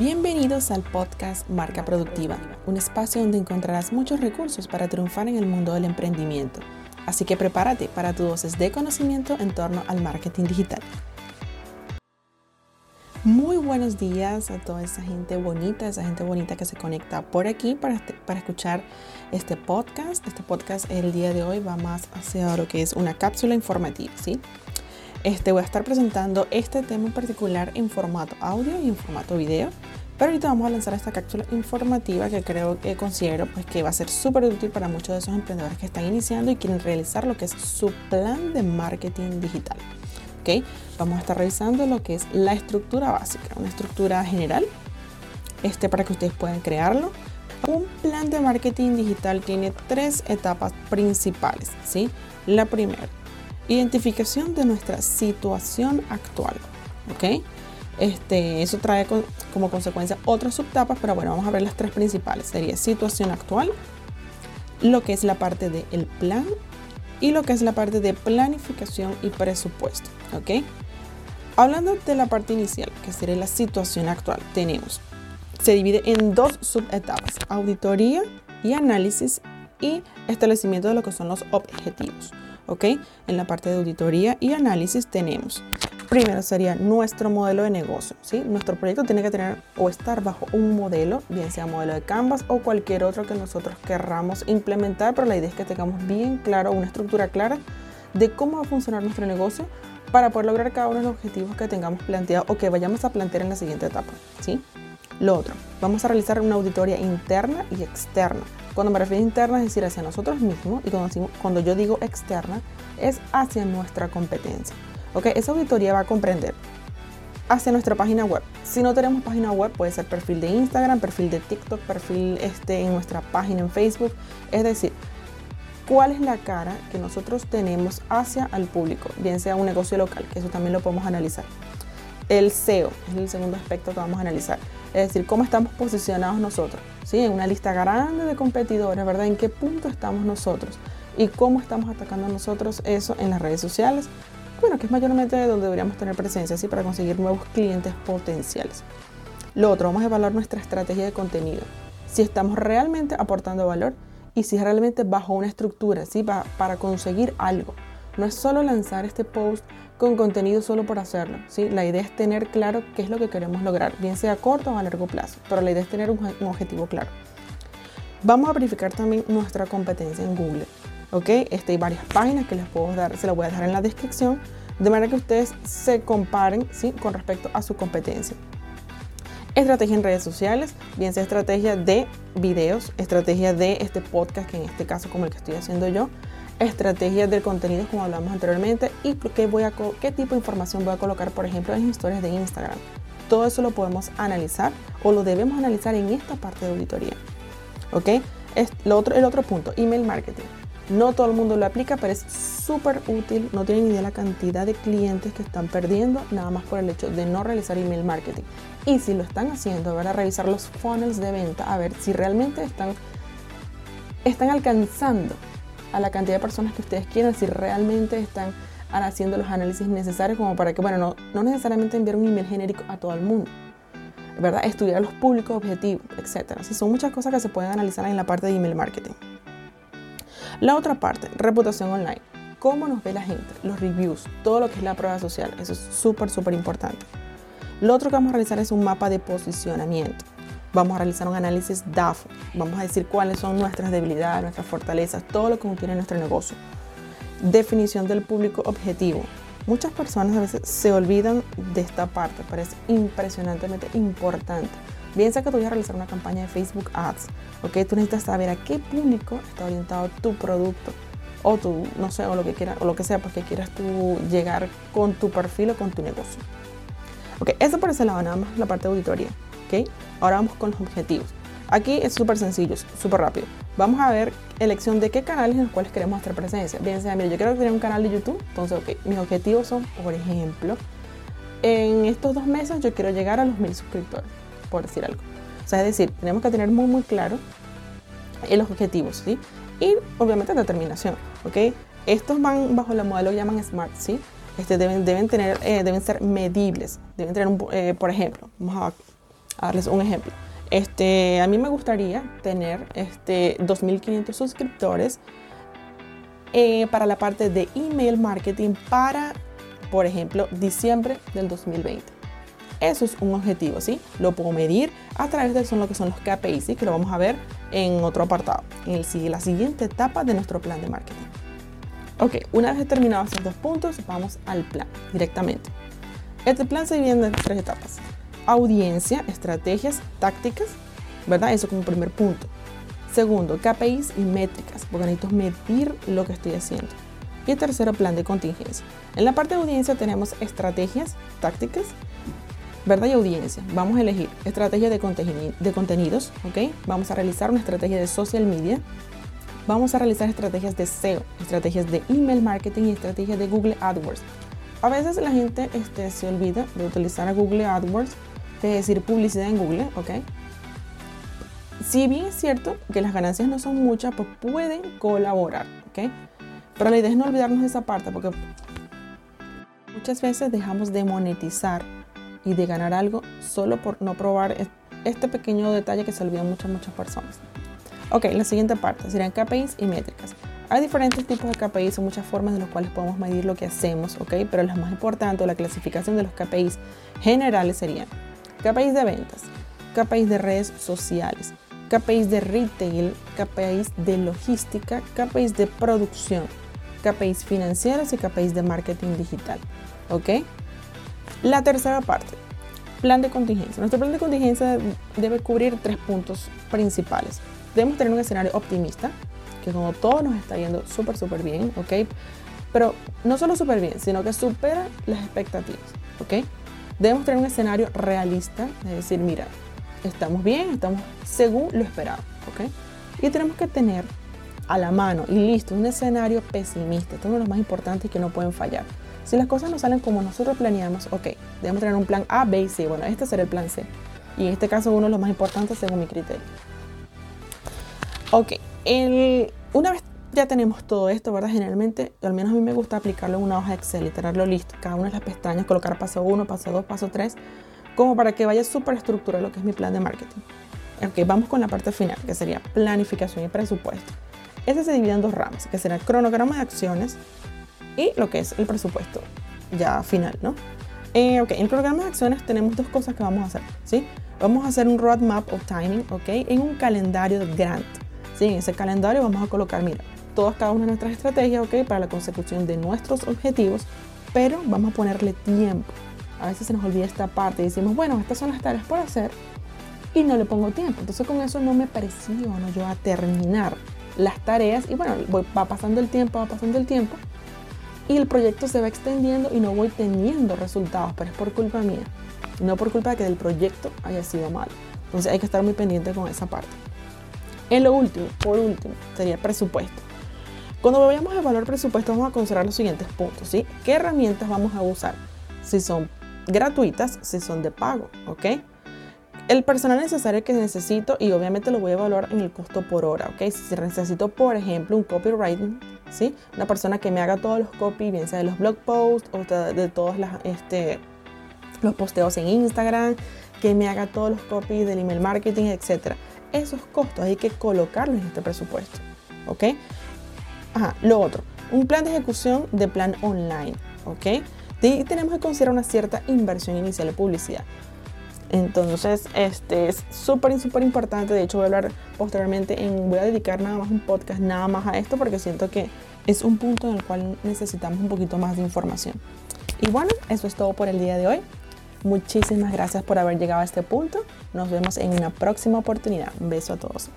Bienvenidos al podcast Marca Productiva, un espacio donde encontrarás muchos recursos para triunfar en el mundo del emprendimiento. Así que prepárate para tu dosis de conocimiento en torno al marketing digital. Muy buenos días a toda esa gente bonita, esa gente bonita que se conecta por aquí para, este, para escuchar este podcast. Este podcast el día de hoy va más hacia lo que es una cápsula informativa, ¿sí? Este, voy a estar presentando este tema en particular en formato audio y en formato video. Pero ahorita vamos a lanzar esta cápsula informativa que creo que considero pues, que va a ser súper útil para muchos de esos emprendedores que están iniciando y quieren realizar lo que es su plan de marketing digital. ¿Okay? Vamos a estar revisando lo que es la estructura básica, una estructura general, este para que ustedes puedan crearlo. Un plan de marketing digital tiene tres etapas principales, ¿sí? La primera, Identificación de nuestra situación actual. ¿Ok? Este, eso trae como consecuencia otras subtapas, pero bueno, vamos a ver las tres principales. Sería situación actual, lo que es la parte del plan y lo que es la parte de planificación y presupuesto. ¿Ok? Hablando de la parte inicial, que sería la situación actual, tenemos, se divide en dos subetapas, auditoría y análisis y establecimiento de lo que son los objetivos. ¿Ok? En la parte de auditoría y análisis tenemos, primero sería nuestro modelo de negocio, ¿sí? Nuestro proyecto tiene que tener o estar bajo un modelo, bien sea modelo de Canvas o cualquier otro que nosotros querramos implementar, pero la idea es que tengamos bien claro, una estructura clara de cómo va a funcionar nuestro negocio para poder lograr cada uno de los objetivos que tengamos planteado o que vayamos a plantear en la siguiente etapa, ¿sí? Lo otro, vamos a realizar una auditoría interna y externa. Cuando me refiero a interna es decir hacia nosotros mismos y cuando, cuando yo digo externa es hacia nuestra competencia. ¿Ok? Esa auditoría va a comprender hacia nuestra página web. Si no tenemos página web, puede ser perfil de Instagram, perfil de TikTok, perfil este, en nuestra página en Facebook. Es decir, cuál es la cara que nosotros tenemos hacia el público, bien sea un negocio local, que eso también lo podemos analizar. El SEO es el segundo aspecto que vamos a analizar. Es decir, cómo estamos posicionados nosotros, ¿sí? En una lista grande de competidores, ¿verdad? ¿En qué punto estamos nosotros? Y cómo estamos atacando nosotros eso en las redes sociales. Bueno, que es mayormente donde deberíamos tener presencia, ¿sí? Para conseguir nuevos clientes potenciales. Lo otro, vamos a evaluar nuestra estrategia de contenido. Si estamos realmente aportando valor y si realmente bajo una estructura, ¿sí? Para conseguir algo. No es solo lanzar este post con contenido solo por hacerlo. ¿sí? La idea es tener claro qué es lo que queremos lograr, bien sea a corto o a largo plazo, pero la idea es tener un, objetivo claro. Vamos a verificar también nuestra competencia en Google. ¿ok? Este, hay varias páginas que les puedo dar, se las voy a dejar en la descripción, de manera que ustedes se comparen ¿sí? con respecto a su competencia. Estrategia en redes sociales, bien sea estrategia de videos, estrategia de este podcast, que en este caso como el que estoy haciendo yo, estrategias del contenido como hablamos anteriormente y qué, voy a, qué tipo de información voy a colocar, por ejemplo, en historias de Instagram. Todo eso lo podemos analizar o lo debemos analizar en esta parte de auditoría. ¿Ok? Es lo otro, el otro punto, email marketing. No todo el mundo lo aplica, pero es súper útil. No tienen idea la cantidad de clientes que están perdiendo nada más por el hecho de no realizar email marketing. Y si lo están haciendo, van a revisar los funnels de venta a ver si realmente están, están alcanzando a la cantidad de personas que ustedes quieren, si realmente están haciendo los análisis necesarios como para que, bueno, no, no necesariamente enviar un email genérico a todo el mundo, ¿verdad? Estudiar los públicos objetivos, etc. Así son muchas cosas que se pueden analizar en la parte de email marketing. La otra parte, reputación online. ¿Cómo nos ve la gente? Los reviews, todo lo que es la prueba social. Eso es súper, súper importante. Lo otro que vamos a realizar es un mapa de posicionamiento. Vamos a realizar un análisis DAF. Vamos a decir cuáles son nuestras debilidades, nuestras fortalezas, todo lo que contiene nuestro negocio. Definición del público objetivo. Muchas personas a veces se olvidan de esta parte, es impresionantemente importante. Piensa que tú vas a realizar una campaña de Facebook Ads, ¿ok? Tú necesitas saber a qué público está orientado tu producto o tu, no sé, o lo que quieras, o lo que sea, porque quieras tú llegar con tu perfil o con tu negocio. Ok, eso por ese lado, nada más la parte de auditoría. Ahora vamos con los objetivos. Aquí es súper sencillo, súper rápido. Vamos a ver elección de qué canales en los cuales queremos hacer presencia. Bien sea, mira, yo quiero tener un canal de YouTube, entonces, ok, mis objetivos son, por ejemplo, en estos dos meses yo quiero llegar a los mil suscriptores, por decir algo. O sea, es decir, tenemos que tener muy, muy claro los objetivos, ¿sí? Y obviamente determinación, ¿ok? Estos van bajo el modelo que llaman SMART, ¿sí? Este, deben, deben, tener, eh, deben ser medibles, deben tener, un, eh, por ejemplo, vamos a A darles un ejemplo. Este, a mí me gustaría tener este, 2.500 suscriptores eh, para la parte de email marketing para, por ejemplo, diciembre del 2020. Eso es un objetivo, ¿sí? Lo puedo medir a través de son lo que son los KPIs, ¿sí? que lo vamos a ver en otro apartado, en el, la siguiente etapa de nuestro plan de marketing. Ok, una vez terminados estos dos puntos, vamos al plan directamente. Este plan se divide en tres etapas audiencia, estrategias, tácticas, ¿verdad? Eso como primer punto. Segundo, KPIs y métricas, porque necesito medir lo que estoy haciendo. Y tercero, plan de contingencia. En la parte de audiencia tenemos estrategias, tácticas, ¿verdad? Y audiencia. Vamos a elegir estrategia de, de contenidos, ¿ok? Vamos a realizar una estrategia de social media. Vamos a realizar estrategias de SEO, estrategias de email marketing y estrategias de Google AdWords. A veces la gente este, se olvida de utilizar a Google AdWords es decir publicidad en Google, ¿ok? Si bien es cierto que las ganancias no son muchas, pues pueden colaborar, ¿ok? Pero la idea es no olvidarnos de esa parte porque muchas veces dejamos de monetizar y de ganar algo solo por no probar este pequeño detalle que se olvidan muchas, muchas personas. Ok, la siguiente parte serían KPIs y métricas. Hay diferentes tipos de KPIs o muchas formas de los cuales podemos medir lo que hacemos, ¿ok? Pero lo más importante, la clasificación de los KPIs generales serían KPIs de ventas, KPIs de redes sociales, KPIs de retail, KPIs de logística, KPIs de producción, KPIs financieros y KPIs de marketing digital. ¿Ok? La tercera parte, plan de contingencia. Nuestro plan de contingencia debe cubrir tres puntos principales. Debemos tener un escenario optimista, que como todo nos está yendo súper, súper bien, ¿ok? Pero no solo súper bien, sino que supera las expectativas, ¿ok? Debemos tener un escenario realista, es decir, mira, estamos bien, estamos según lo esperado, ¿ok? Y tenemos que tener a la mano y listo un escenario pesimista, esto es uno de los más importantes que no pueden fallar. Si las cosas no salen como nosotros planeamos, ok, debemos tener un plan A, B y C. Bueno, este será el plan C. Y en este caso uno de los más importantes según mi criterio. Ok, el, una vez ya tenemos todo esto, ¿verdad? Generalmente, al menos a mí me gusta aplicarlo en una hoja Excel y tenerlo listo. Cada una de las pestañas, colocar paso 1, paso 2, paso 3, como para que vaya súper estructurado lo que es mi plan de marketing. Ok, vamos con la parte final, que sería planificación y presupuesto. Este se divide en dos ramas, que será el cronograma de acciones y lo que es el presupuesto ya final, ¿no? Eh, ok, en el cronograma de acciones tenemos dos cosas que vamos a hacer, ¿sí? Vamos a hacer un roadmap of timing, ¿ok? En un calendario de grant. ¿sí? En ese calendario vamos a colocar, mira, todas cada una de nuestras estrategias, ¿ok? Para la consecución de nuestros objetivos, pero vamos a ponerle tiempo. A veces se nos olvida esta parte y decimos, bueno, estas son las tareas por hacer y no le pongo tiempo. Entonces con eso no me presiono yo a terminar las tareas y bueno, va pasando el tiempo, va pasando el tiempo y el proyecto se va extendiendo y no voy teniendo resultados, pero es por culpa mía, no por culpa de que el proyecto haya sido malo. Entonces hay que estar muy pendiente con esa parte. En lo último, por último, sería el presupuesto. Cuando vayamos a evaluar presupuesto vamos a considerar los siguientes puntos, ¿sí? ¿Qué herramientas vamos a usar? Si son gratuitas, si son de pago, ¿ok? El personal necesario que necesito y obviamente lo voy a evaluar en el costo por hora, ¿ok? Si necesito, por ejemplo, un copywriting, ¿sí? Una persona que me haga todos los copy, bien sea de los blog posts o de, todos este, los posteos en Instagram, que me haga todos los copy del email marketing, etc. Esos costos hay que colocarlos en este presupuesto, ¿ok? Ajá, lo otro, un plan de ejecución de plan online, ¿ok? Y tenemos que considerar una cierta inversión inicial de publicidad. Entonces, este es súper, súper importante. De hecho, voy a hablar posteriormente en, voy a dedicar nada más un podcast, nada más a esto, porque siento que es un punto en el cual necesitamos un poquito más de información. Y bueno, eso es todo por el día de hoy. Muchísimas gracias por haber llegado a este punto. Nos vemos en una próxima oportunidad. Un beso a todos.